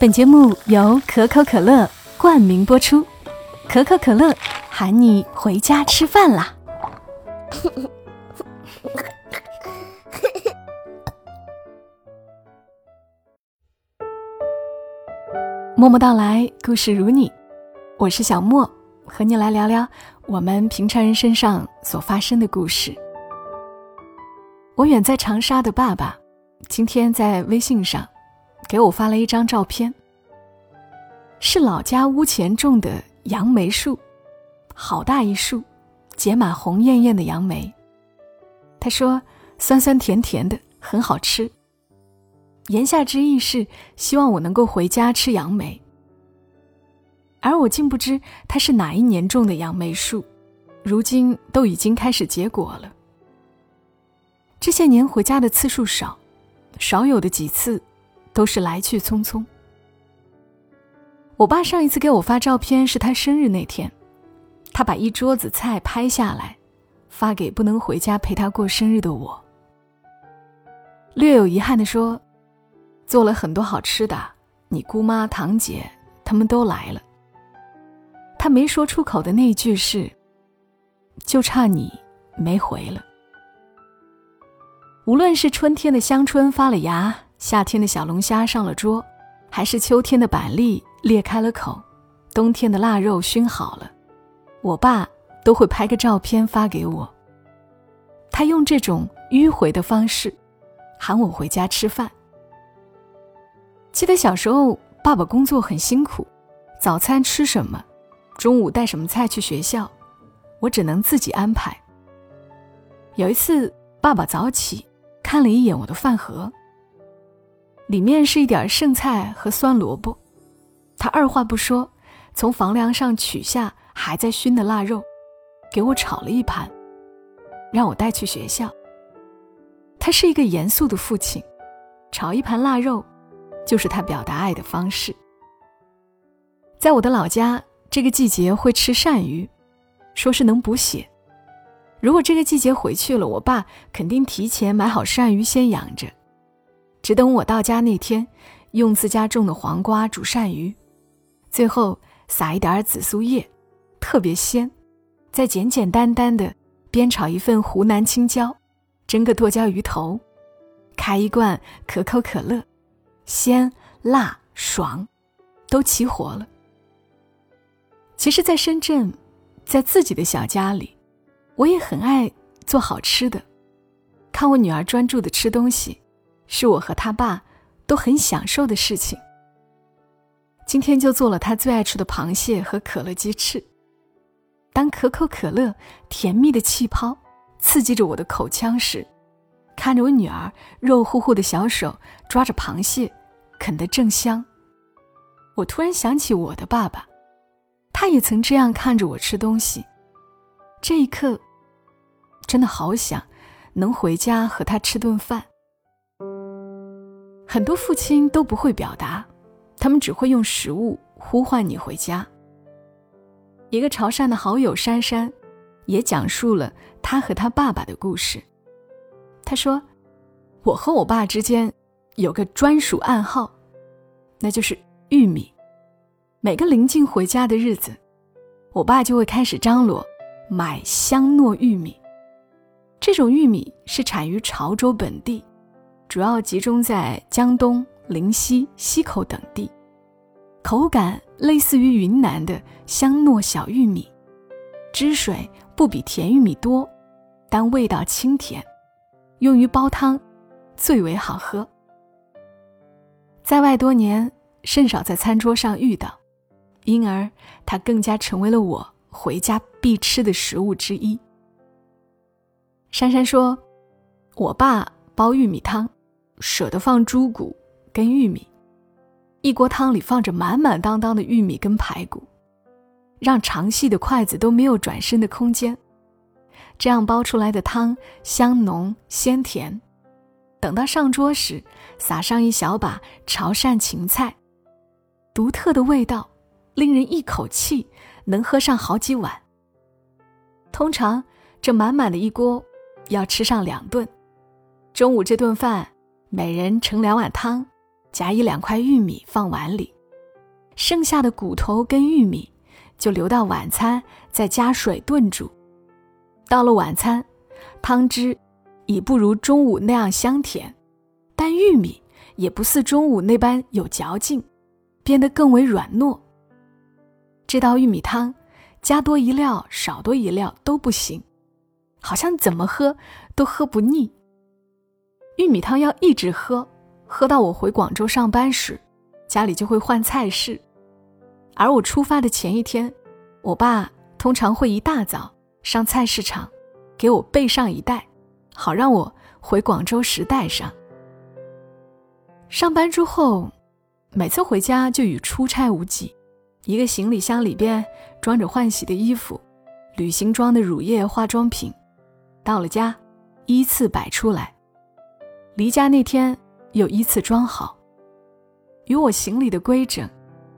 本节目由可口可乐冠名播出，可口可乐喊你回家吃饭啦！默默到来，故事如你，我是小莫，和你来聊聊我们平常人身上所发生的故事。我远在长沙的爸爸，今天在微信上。给我发了一张照片，是老家屋前种的杨梅树，好大一树，结满红艳艳的杨梅。他说酸酸甜甜的，很好吃。言下之意是希望我能够回家吃杨梅。而我竟不知它是哪一年种的杨梅树，如今都已经开始结果了。这些年回家的次数少，少有的几次。都是来去匆匆。我爸上一次给我发照片是他生日那天，他把一桌子菜拍下来，发给不能回家陪他过生日的我。略有遗憾的说，做了很多好吃的，你姑妈、堂姐他们都来了。他没说出口的那句是，就差你没回了。无论是春天的香椿发了芽。夏天的小龙虾上了桌，还是秋天的板栗裂开了口，冬天的腊肉熏好了，我爸都会拍个照片发给我。他用这种迂回的方式，喊我回家吃饭。记得小时候，爸爸工作很辛苦，早餐吃什么，中午带什么菜去学校，我只能自己安排。有一次，爸爸早起，看了一眼我的饭盒。里面是一点剩菜和酸萝卜，他二话不说，从房梁上取下还在熏的腊肉，给我炒了一盘，让我带去学校。他是一个严肃的父亲，炒一盘腊肉，就是他表达爱的方式。在我的老家，这个季节会吃鳝鱼，说是能补血。如果这个季节回去了，我爸肯定提前买好鳝鱼先养着。只等我到家那天，用自家种的黄瓜煮鳝鱼，最后撒一点紫苏叶，特别鲜。再简简单单的煸炒一份湖南青椒，蒸个剁椒鱼头，开一罐可口可乐，鲜辣爽，都齐活了。其实，在深圳，在自己的小家里，我也很爱做好吃的，看我女儿专注的吃东西。是我和他爸都很享受的事情。今天就做了他最爱吃的螃蟹和可乐鸡翅。当可口可乐甜蜜的气泡刺激着我的口腔时，看着我女儿肉乎乎的小手抓着螃蟹，啃得正香。我突然想起我的爸爸，他也曾这样看着我吃东西。这一刻，真的好想能回家和他吃顿饭。很多父亲都不会表达，他们只会用食物呼唤你回家。一个潮汕的好友珊珊，也讲述了他和他爸爸的故事。他说：“我和我爸之间有个专属暗号，那就是玉米。每个临近回家的日子，我爸就会开始张罗买香糯玉米。这种玉米是产于潮州本地。”主要集中在江东、临溪、溪口等地，口感类似于云南的香糯小玉米，汁水不比甜玉米多，但味道清甜，用于煲汤最为好喝。在外多年，甚少在餐桌上遇到，因而它更加成为了我回家必吃的食物之一。珊珊说：“我爸煲玉米汤。”舍得放猪骨跟玉米，一锅汤里放着满满当当的玉米跟排骨，让长细的筷子都没有转身的空间。这样煲出来的汤香浓鲜甜。等到上桌时，撒上一小把潮汕芹菜，独特的味道，令人一口气能喝上好几碗。通常这满满的一锅要吃上两顿，中午这顿饭。每人盛两碗汤，夹一两块玉米放碗里，剩下的骨头跟玉米就留到晚餐再加水炖煮。到了晚餐，汤汁已不如中午那样香甜，但玉米也不似中午那般有嚼劲，变得更为软糯。这道玉米汤，加多一料少多一料都不行，好像怎么喝都喝不腻。玉米汤要一直喝，喝到我回广州上班时，家里就会换菜式。而我出发的前一天，我爸通常会一大早。上菜市场，给我备上一袋，好让我回广州时带上。上班之后，每次回家就与出差无几，一个行李箱里边装着换洗的衣服、旅行装的乳液、化妆品，到了家依次摆出来。离家那天又依次装好。与我行李的规整，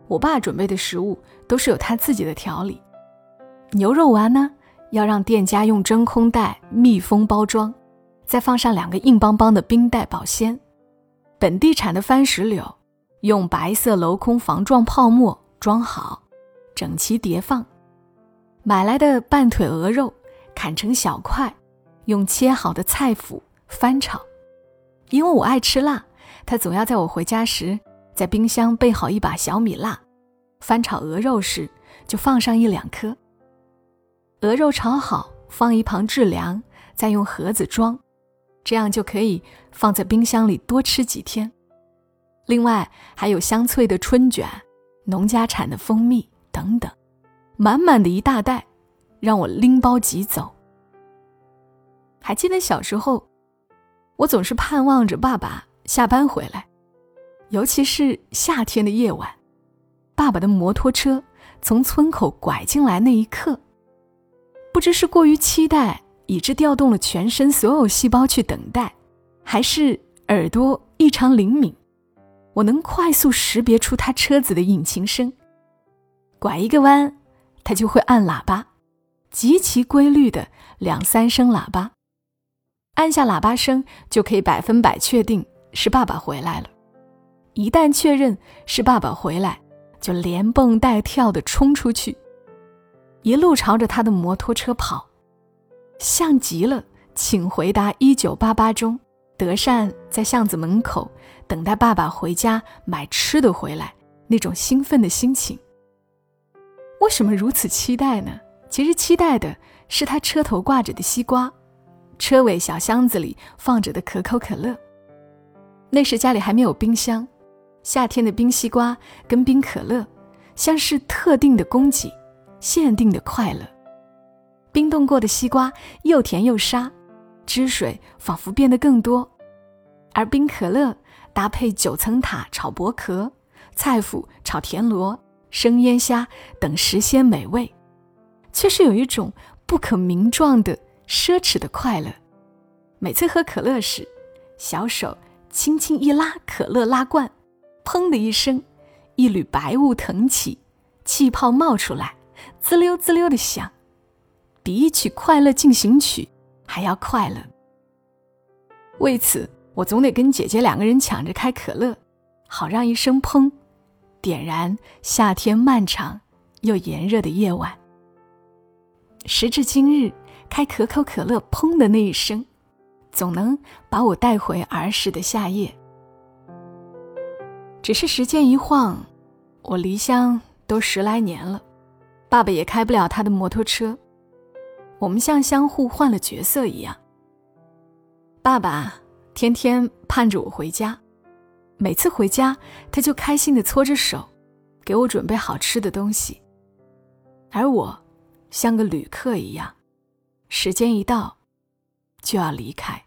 我爸准备的食物都是有他自己的条理。牛肉丸呢？要让店家用真空袋密封包装，再放上两个硬邦邦的冰袋保鲜。本地产的番石榴，用白色镂空防撞泡沫装好，整齐叠放。买来的半腿鹅肉砍成小块，用切好的菜脯翻炒。因为我爱吃辣，他总要在我回家时，在冰箱备好一把小米辣，翻炒鹅肉时就放上一两颗。鹅肉炒好，放一旁制凉，再用盒子装，这样就可以放在冰箱里多吃几天。另外还有香脆的春卷、农家产的蜂蜜等等，满满的一大袋，让我拎包即走。还记得小时候，我总是盼望着爸爸下班回来，尤其是夏天的夜晚，爸爸的摩托车从村口拐进来那一刻。不知是过于期待，以致调动了全身所有细胞去等待，还是耳朵异常灵敏，我能快速识别出他车子的引擎声。拐一个弯，他就会按喇叭，极其规律的两三声喇叭。按下喇叭声，就可以百分百确定是爸爸回来了。一旦确认是爸爸回来，就连蹦带跳的冲出去。一路朝着他的摩托车跑，像极了《请回答一九八八》中德善在巷子门口等待爸爸回家买吃的回来那种兴奋的心情。为什么如此期待呢？其实期待的是他车头挂着的西瓜，车尾小箱子里放着的可口可乐。那时家里还没有冰箱，夏天的冰西瓜跟冰可乐像是特定的供给。限定的快乐，冰冻过的西瓜又甜又沙，汁水仿佛变得更多；而冰可乐搭配九层塔炒薄壳、菜脯炒田螺、生腌虾等食鲜美味，却是有一种不可名状的奢侈的快乐。每次喝可乐时，小手轻轻一拉可乐拉罐，砰的一声，一缕白雾腾起，气泡冒出来。滋溜滋溜的响，比一曲《快乐进行曲》还要快乐。为此，我总得跟姐姐两个人抢着开可乐，好让一声“砰”点燃夏天漫长又炎热的夜晚。时至今日，开可口可乐“砰”的那一声，总能把我带回儿时的夏夜。只是时间一晃，我离乡都十来年了。爸爸也开不了他的摩托车，我们像相互换了角色一样。爸爸天天盼着我回家，每次回家他就开心的搓着手，给我准备好吃的东西。而我像个旅客一样，时间一到就要离开。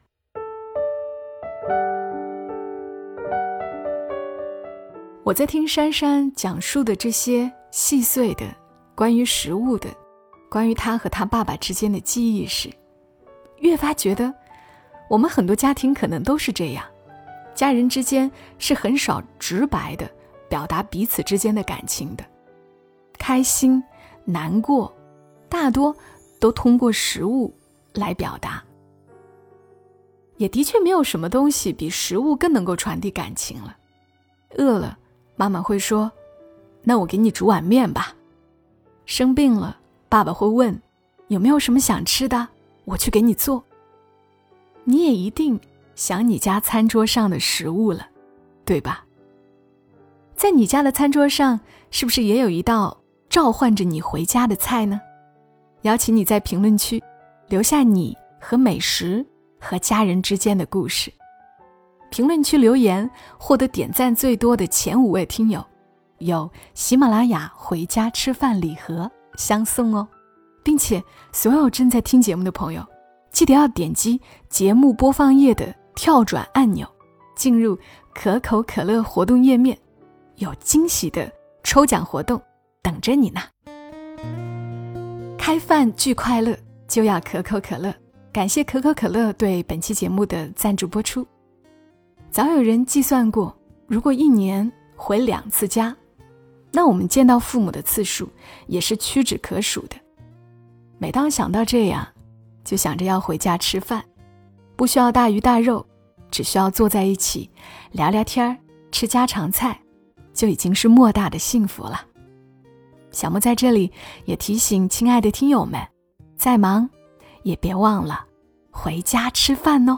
我在听珊珊讲述的这些细碎的。关于食物的，关于他和他爸爸之间的记忆时，越发觉得，我们很多家庭可能都是这样，家人之间是很少直白的表达彼此之间的感情的，开心、难过，大多都通过食物来表达。也的确没有什么东西比食物更能够传递感情了，饿了，妈妈会说：“那我给你煮碗面吧。”生病了，爸爸会问：“有没有什么想吃的？我去给你做。”你也一定想你家餐桌上的食物了，对吧？在你家的餐桌上，是不是也有一道召唤着你回家的菜呢？邀请你在评论区留下你和美食和家人之间的故事。评论区留言获得点赞最多的前五位听友，有喜马拉雅回家吃饭礼盒相送哦，并且所有正在听节目的朋友。记得要点击节目播放页的跳转按钮，进入可口可乐活动页面，有惊喜的抽奖活动等着你呢。开饭聚快乐，就要可口可乐。感谢可口可乐对本期节目的赞助播出。早有人计算过，如果一年回两次家，那我们见到父母的次数也是屈指可数的。每当想到这样，就想着要回家吃饭，不需要大鱼大肉，只需要坐在一起聊聊天儿、吃家常菜，就已经是莫大的幸福了。小莫在这里也提醒亲爱的听友们，再忙也别忘了回家吃饭哦。